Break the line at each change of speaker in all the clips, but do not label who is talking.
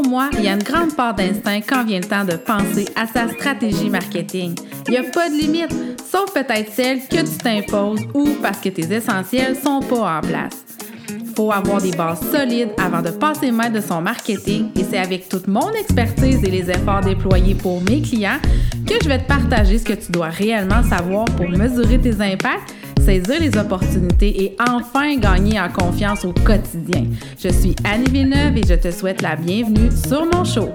Pour moi, il y a une grande part d'instinct quand vient le temps de penser à sa stratégie marketing. Il n'y a pas de limite, sauf peut-être celle que tu t'imposes ou parce que tes essentiels sont pas en place. Faut avoir des bases solides avant de passer maître de son marketing et c'est avec toute mon expertise et les efforts déployés pour mes clients que je vais te partager ce que tu dois réellement savoir pour mesurer tes impacts saisir les opportunités et enfin gagner en confiance au quotidien. Je suis Annie Villeneuve et je te souhaite la bienvenue sur mon show.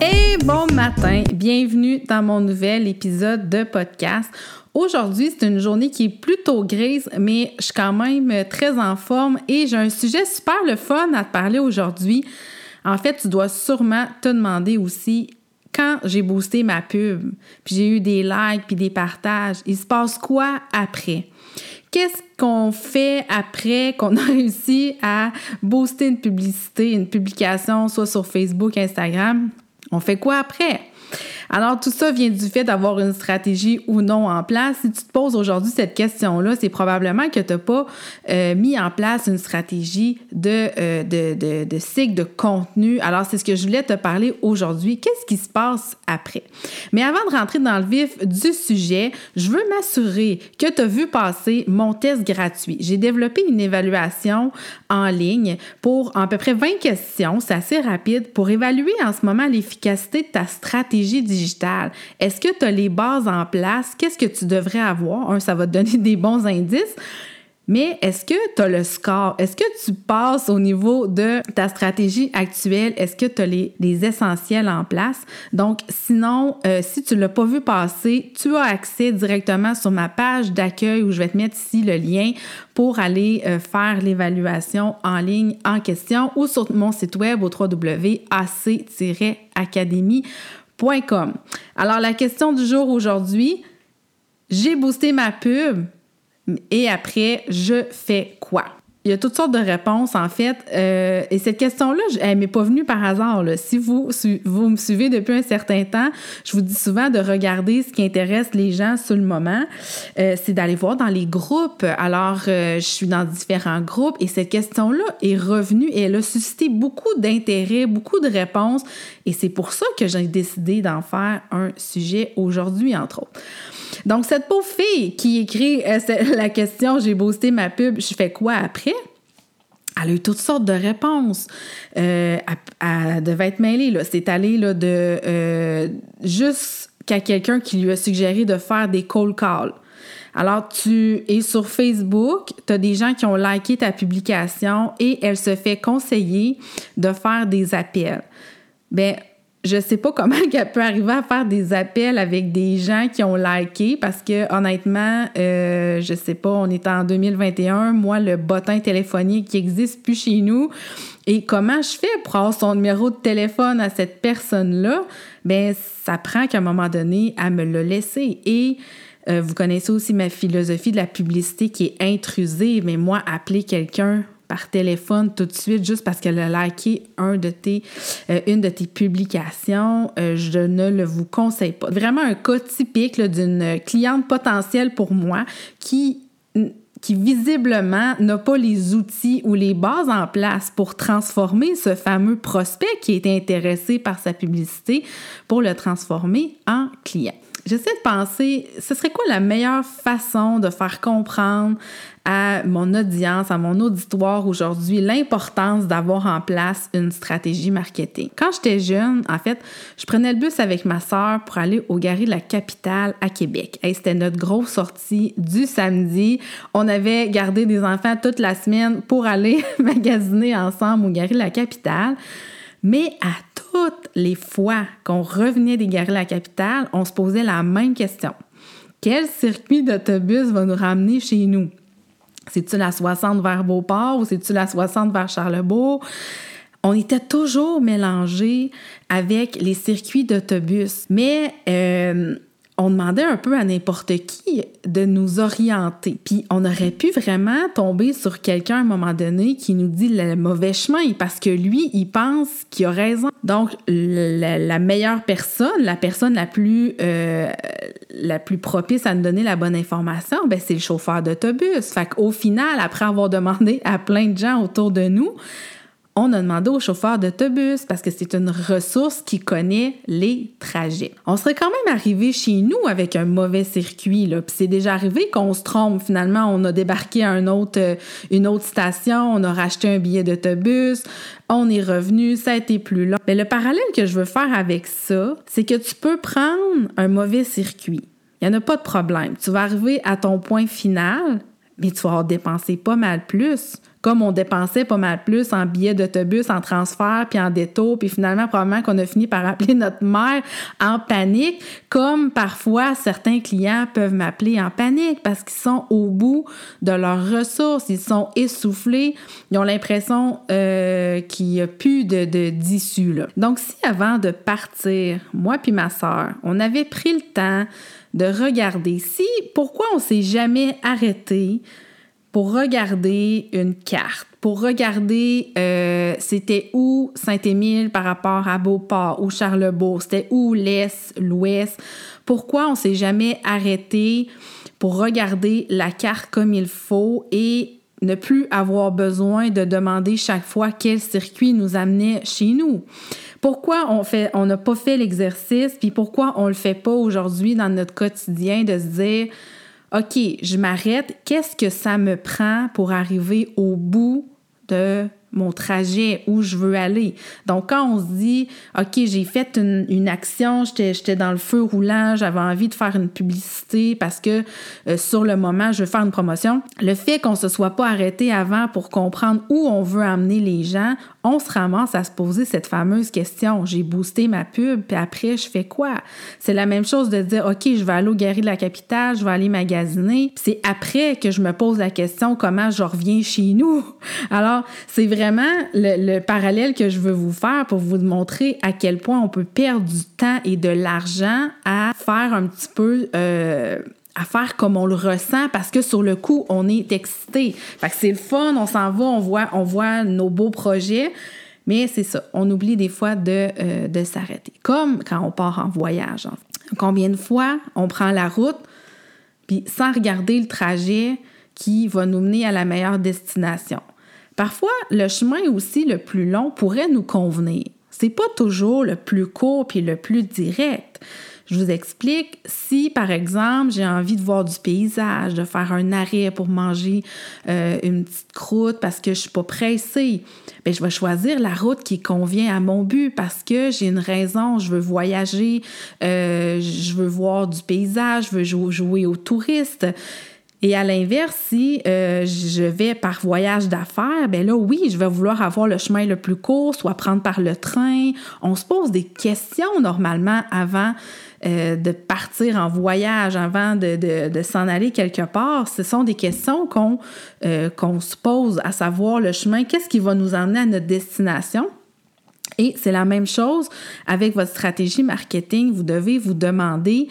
Et bon matin, bienvenue dans mon nouvel épisode de podcast. Aujourd'hui, c'est une journée qui est plutôt grise, mais je suis quand même très en forme et j'ai un sujet super le fun à te parler aujourd'hui. En fait, tu dois sûrement te demander aussi quand j'ai boosté ma pub, puis j'ai eu des likes puis des partages, il se passe quoi après? Qu'est-ce qu'on fait après qu'on a réussi à booster une publicité, une publication, soit sur Facebook, Instagram? On fait quoi après? Alors, tout ça vient du fait d'avoir une stratégie ou non en place. Si tu te poses aujourd'hui cette question-là, c'est probablement que tu n'as pas euh, mis en place une stratégie euh, de, de, de, cycle de contenu. Alors, c'est ce que je voulais te parler aujourd'hui. Qu'est-ce qui se passe après? Mais avant de rentrer dans le vif du sujet, je veux m'assurer que tu as vu passer mon test gratuit. J'ai développé une évaluation en ligne pour à peu près 20 questions. C'est assez rapide pour évaluer en ce moment l'efficacité de ta stratégie digitale est-ce que tu as les bases en place? Qu'est-ce que tu devrais avoir? Ça va te donner des bons indices. Mais est-ce que tu as le score? Est-ce que tu passes au niveau de ta stratégie actuelle? Est-ce que tu as les, essentiels en place? Donc, sinon, euh, si tu ne l'as pas vu passer, tu as accès directement sur ma page d'accueil où je vais te mettre ici le lien pour aller euh, faire l'évaluation en ligne en question ou sur mon site web au alors, la question du jour aujourd'hui, j'ai boosté ma pub et après, je fais quoi? Il y a toutes sortes de réponses, en fait. Euh, et cette question-là, elle m'est pas venue par hasard. Si vous, vous me suivez depuis un certain temps, je vous dis souvent de regarder ce qui intéresse les gens sur le moment. Euh, c'est d'aller voir dans les groupes. Alors, euh, je suis dans différents groupes et cette question-là est revenue et elle a suscité beaucoup d'intérêt, beaucoup de réponses. Et c'est pour ça que j'ai décidé d'en faire un sujet aujourd'hui, entre autres. Donc, cette pauvre fille qui écrit la question J'ai boosté ma pub, je fais quoi après? Elle a eu toutes sortes de réponses. Euh, elle, devait être mêlée. C'est allé là, de euh, jusqu'à quelqu'un qui lui a suggéré de faire des cold calls. Alors, tu es sur Facebook, tu as des gens qui ont liké ta publication et elle se fait conseiller de faire des appels. Bien, je sais pas comment elle peut arriver à faire des appels avec des gens qui ont liké parce que honnêtement, euh, je sais pas, on est en 2021, moi le bottin téléphonique qui existe plus chez nous. Et comment je fais pour avoir son numéro de téléphone à cette personne-là? Ben ça prend qu'à un moment donné à me le laisser et euh, vous connaissez aussi ma philosophie de la publicité qui est intrusive, mais moi, appeler quelqu'un par téléphone tout de suite juste parce qu'elle a liké euh, une de tes publications, euh, je ne le vous conseille pas. Vraiment un cas typique d'une cliente potentielle pour moi qui qui visiblement n'a pas les outils ou les bases en place pour transformer ce fameux prospect qui est intéressé par sa publicité pour le transformer en client. J'essaie de penser, ce serait quoi la meilleure façon de faire comprendre à mon audience, à mon auditoire aujourd'hui, l'importance d'avoir en place une stratégie marketing? Quand j'étais jeune, en fait, je prenais le bus avec ma sœur pour aller au Gary de la capitale à Québec. C'était notre grosse sortie du samedi. On avait gardé des enfants toute la semaine pour aller magasiner ensemble au Gary de la capitale. Mais à toutes les fois qu'on revenait de la capitale, on se posait la même question. Quel circuit d'autobus va nous ramener chez nous? C'est-tu la 60 vers Beauport ou c'est-tu la 60 vers Charlebourg? On était toujours mélangés avec les circuits d'autobus. Mais euh, on demandait un peu à n'importe qui de nous orienter. Puis on aurait pu vraiment tomber sur quelqu'un à un moment donné qui nous dit le mauvais chemin parce que lui, il pense qu'il a raison. Donc, la, meilleure personne, la personne la plus, euh, la plus propice à nous donner la bonne information, ben, c'est le chauffeur d'autobus. Fait qu'au final, après avoir demandé à plein de gens autour de nous, on a demandé au chauffeur d'autobus parce que c'est une ressource qui connaît les trajets. On serait quand même arrivé chez nous avec un mauvais circuit, là. Puis c'est déjà arrivé qu'on se trompe. Finalement, on a débarqué à une autre, euh, une autre station, on a racheté un billet d'autobus, on est revenu, ça a été plus long. Mais le parallèle que je veux faire avec ça, c'est que tu peux prendre un mauvais circuit. Il n'y en a pas de problème. Tu vas arriver à ton point final, mais tu vas avoir dépensé pas mal plus comme on dépensait pas mal plus en billets d'autobus, en transfert, puis en détour, puis finalement, probablement qu'on a fini par appeler notre mère en panique, comme parfois certains clients peuvent m'appeler en panique parce qu'ils sont au bout de leurs ressources, ils sont essoufflés, ils ont l'impression euh, qu'il n'y a plus de, d'issue. Donc, si avant de partir, moi puis ma soeur, on avait pris le temps de regarder si, pourquoi on s'est jamais arrêté pour regarder une carte, pour regarder euh, c'était où Saint-Émile par rapport à Beauport ou Charlebourg, c'était où l'Est, l'Ouest? Pourquoi on s'est jamais arrêté pour regarder la carte comme il faut et ne plus avoir besoin de demander chaque fois quel circuit nous amenait chez nous? Pourquoi on fait, on n'a pas fait l'exercice, puis pourquoi on le fait pas aujourd'hui dans notre quotidien de se dire OK, je m'arrête, qu'est-ce que ça me prend pour arriver au bout de mon trajet, où je veux aller. Donc, quand on se dit, OK, j'ai fait une, action, j'étais dans le feu roulant, j'avais envie de faire une publicité parce que euh, sur le moment, je veux faire une promotion, le fait qu'on ne se soit pas arrêté avant pour comprendre où on veut amener les gens, on se ramasse à se poser cette fameuse question. J'ai boosté ma pub, puis après, je fais quoi? C'est la même chose de dire, OK, je vais aller au Galerie de la Capitale, je vais aller magasiner. C'est après que je me pose la question comment je reviens chez nous? Alors, c'est vraiment le, parallèle que je veux vous faire pour vous montrer à quel point on peut perdre du temps et de l'argent à faire un petit peu... Euh, à faire comme on le ressent parce que sur le coup, on est excité. Fait que c'est le fun, on s'en va, on voit, on voit nos beaux projets. Mais c'est ça, on oublie des fois de, euh, de s'arrêter. Comme quand on part en voyage. Combien de fois on prend la route, puis sans regarder le trajet qui va nous mener à la meilleure destination? Parfois, le chemin aussi le plus long pourrait nous convenir. C'est pas toujours le plus court puis le plus direct. Je vous explique, si par exemple j'ai envie de voir du paysage, de faire un arrêt pour manger euh, une petite croûte parce que je suis pas pressée, bien, je vais choisir la route qui convient à mon but parce que j'ai une raison, je veux voyager, euh, je veux voir du paysage, je veux jouer aux touristes. Et à l'inverse, si euh, je vais par voyage d'affaires, ben là, oui, je vais vouloir avoir le chemin le plus court, soit prendre par le train. On se pose des questions normalement avant euh, de partir en voyage, avant de, de, s'en aller quelque part. Ce sont des questions qu'on euh, qu'on se pose, à savoir le chemin, qu'est-ce qui va nous emmener à notre destination. Et c'est la même chose avec votre stratégie marketing. Vous devez vous demander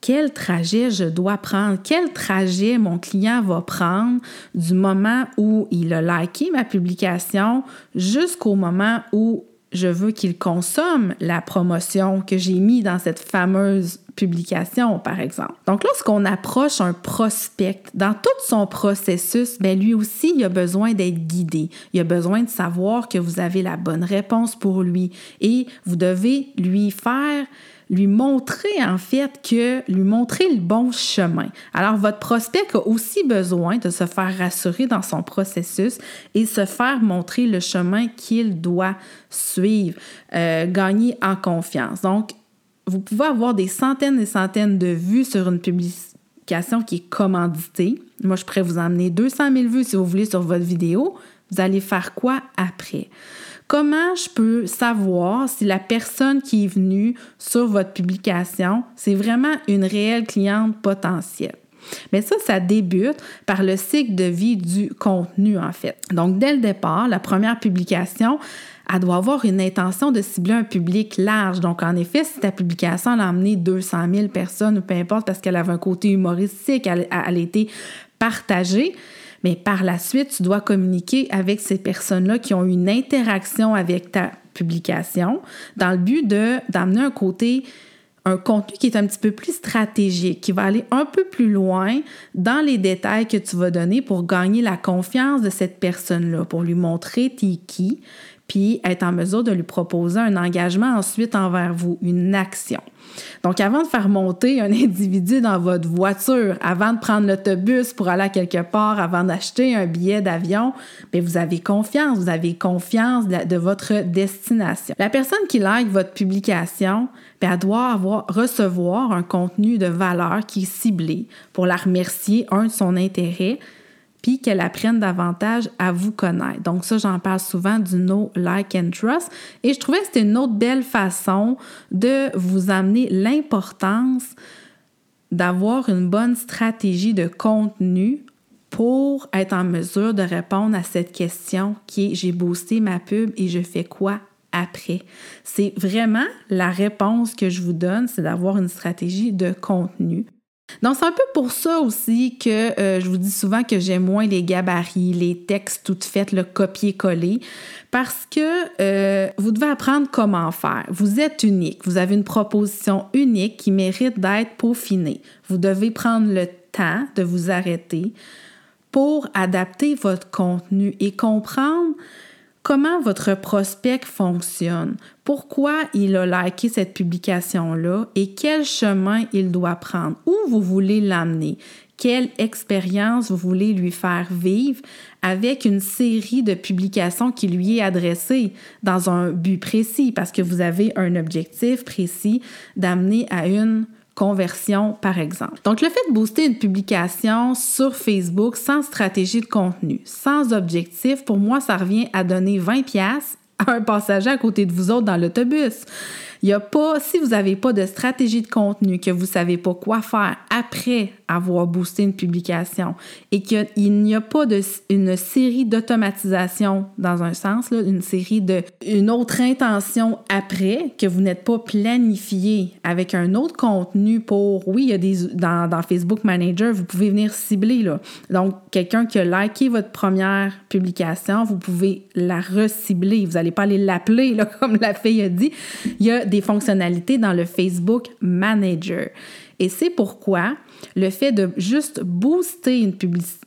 quel trajet je dois prendre, quel trajet mon client va prendre du moment où il a liké ma publication jusqu'au moment où je veux qu'il consomme la promotion que j'ai mis dans cette fameuse publication, par exemple. Donc, lorsqu'on approche un prospect dans tout son processus, bien, lui aussi, il a besoin d'être guidé. Il a besoin de savoir que vous avez la bonne réponse pour lui et vous devez lui faire lui montrer en fait que lui montrer le bon chemin. Alors votre prospect a aussi besoin de se faire rassurer dans son processus et se faire montrer le chemin qu'il doit suivre, euh, gagner en confiance. Donc vous pouvez avoir des centaines et centaines de vues sur une publication qui est commanditée. Moi, je pourrais vous emmener 200 000 vues si vous voulez sur votre vidéo. Vous allez faire quoi après? Comment je peux savoir si la personne qui est venue sur votre publication, c'est vraiment une réelle cliente potentielle? Mais ça, ça débute par le cycle de vie du contenu, en fait. Donc, dès le départ, la première publication, elle doit avoir une intention de cibler un public large. Donc, en effet, si ta publication a emmené 200 000 personnes ou peu importe parce qu'elle avait un côté humoristique, elle, a été partagée, mais par la suite, tu dois communiquer avec ces personnes-là qui ont une interaction avec ta publication dans le but d'amener un côté un contenu qui est un petit peu plus stratégique, qui va aller un peu plus loin dans les détails que tu vas donner pour gagner la confiance de cette personne-là, pour lui montrer t'es qui, puis être en mesure de lui proposer un engagement ensuite envers vous, une action. Donc, avant de faire monter un individu dans votre voiture, avant de prendre l'autobus pour aller à quelque part, avant d'acheter un billet d'avion, bien, vous avez confiance, vous avez confiance de, votre destination. La personne qui like votre publication, bien, elle doit avoir, recevoir un contenu de valeur qui est ciblé pour la remercier, un, de son intérêt, puis qu'elle apprenne davantage à vous connaître. Donc ça, j'en parle souvent du no, like and trust. Et je trouvais que c'était une autre belle façon de vous amener l'importance d'avoir une bonne stratégie de contenu pour être en mesure de répondre à cette question qui est j'ai boosté ma pub et je fais quoi après? C'est vraiment la réponse que je vous donne, c'est d'avoir une stratégie de contenu. Donc, c'est un peu pour ça aussi que euh, je vous dis souvent que j'aime moins les gabarits, les textes tout faits, le copier-coller, parce que euh, vous devez apprendre comment faire. Vous êtes unique, vous avez une proposition unique qui mérite d'être peaufinée. Vous devez prendre le temps de vous arrêter pour adapter votre contenu et comprendre comment votre prospect fonctionne, pourquoi il a liké cette publication-là? Et quel chemin il doit prendre, où vous voulez l'amener, quelle expérience vous voulez lui faire vivre avec une série de publications qui lui est adressée dans un but précis? Parce que vous avez un objectif précis d'amener à une conversion, par exemple. Donc, le fait de booster une publication sur Facebook sans stratégie de contenu, sans objectif, pour moi, ça revient à donner 20 pièces à un passager à côté de vous autres dans l'autobus. Il y a pas, si vous n'avez pas de stratégie de contenu, que vous ne savez pas quoi faire après avoir boosté une publication et qu'il n'y a pas de, une série d'automatisation dans un sens, là, une série de, une autre intention après que vous n'êtes pas planifié avec un autre contenu pour, oui, il y a des, dans, Facebook Manager, vous pouvez venir cibler. Donc, quelqu'un qui a liké votre première publication, vous pouvez la recibler. Vous n'allez pas aller l'appeler, comme la fille a dit. Y a des fonctionnalités dans le Facebook Manager. Et c'est pourquoi le fait de juste booster une,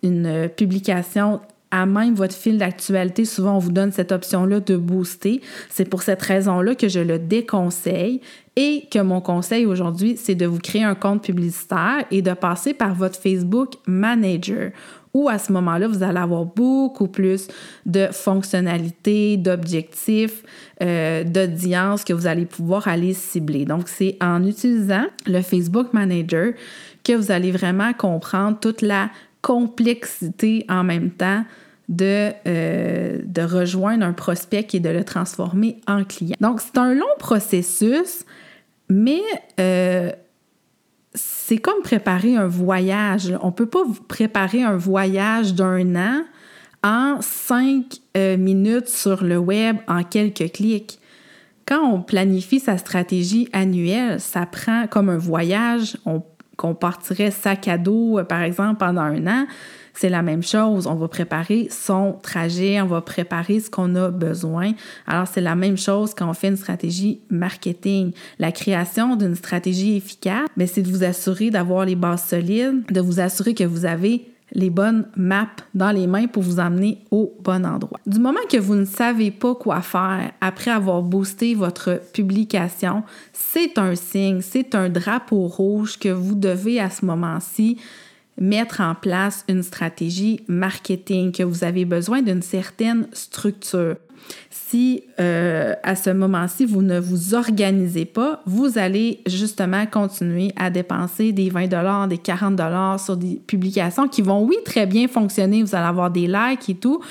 une euh, publication à même votre fil d'actualité, souvent on vous donne cette option-là de booster. C'est pour cette raison-là que je le déconseille et que mon conseil aujourd'hui, c'est de vous créer un compte publicitaire et de passer par votre Facebook Manager où à ce moment-là, vous allez avoir beaucoup plus de fonctionnalités, d'objectifs, euh, d'audience que vous allez pouvoir aller cibler. Donc, c'est en utilisant le Facebook Manager que vous allez vraiment comprendre toute la complexité en même temps de, euh, de rejoindre un prospect et de le transformer en client. Donc, c'est un long processus, mais euh, c'est comme préparer un voyage. On ne peut pas préparer un voyage d'un an en cinq euh, minutes sur le web en quelques clics. Quand on planifie sa stratégie annuelle, ça prend comme un voyage qu'on partirait sac à dos, euh, par exemple, pendant un an c'est la même chose. On va préparer son trajet, on va préparer ce qu'on a besoin. Alors, c'est la même chose quand on fait une stratégie marketing. La création d'une stratégie efficace, mais c'est de vous assurer d'avoir les bases solides, de vous assurer que vous avez les bonnes maps dans les mains pour vous amener au bon endroit. Du moment que vous ne savez pas quoi faire après avoir boosté votre publication, c'est un signe, c'est un drapeau rouge que vous devez à ce moment-ci mettre en place une stratégie marketing, que vous avez besoin d'une certaine structure. Si euh, à ce moment-ci, vous ne vous organisez pas, vous allez justement continuer à dépenser des 20 des 40 sur des publications qui vont, oui, très bien fonctionner. Vous allez avoir des likes et tout,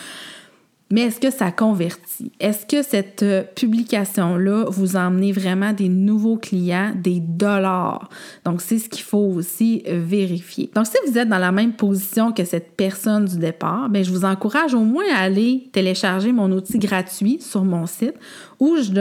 mais est-ce que ça convertit? Est-ce que cette euh, publication-là vous amené vraiment des nouveaux clients, des dollars? Donc, c'est ce qu'il faut aussi euh, vérifier. Donc, si vous êtes dans la même position que cette personne du départ, bien, je vous encourage au moins à aller télécharger mon outil gratuit sur mon site où je,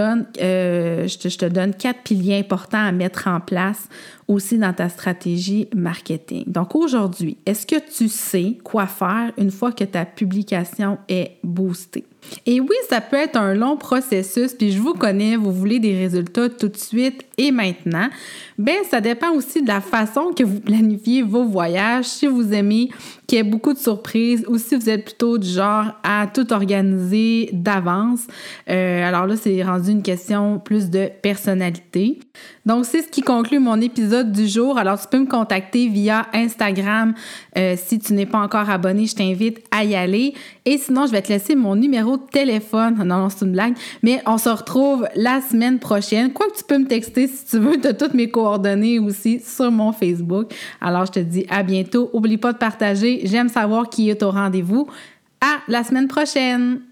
euh, je te donne quatre piliers importants à mettre en place aussi dans ta stratégie marketing. Donc aujourd'hui, est-ce que tu sais quoi faire une fois que ta publication est boostée? Et oui, ça peut être un long processus, puis je vous connais, vous voulez des résultats tout de suite et maintenant. Ben, ça dépend aussi de la façon que vous planifiez vos voyages. Si vous aimez qu'il y ait beaucoup de surprises ou si vous êtes plutôt du genre à tout organiser d'avance. Euh, alors là, c'est rendu une question plus de personnalité. Donc, c'est ce qui conclut mon épisode du jour. Alors, tu peux me contacter via Instagram. Euh, si tu n'es pas encore abonné, je t'invite à y aller. Et sinon, je vais te laisser mon téléphone. Non, non, c'est une blague. Mais on se retrouve la semaine prochaine. Quoi que tu peux me texter si tu veux. Tu as toutes mes coordonnées aussi sur mon Facebook. Alors, je te dis à bientôt. Oublie pas de partager. J'aime savoir qui est au rendez-vous. À la semaine prochaine!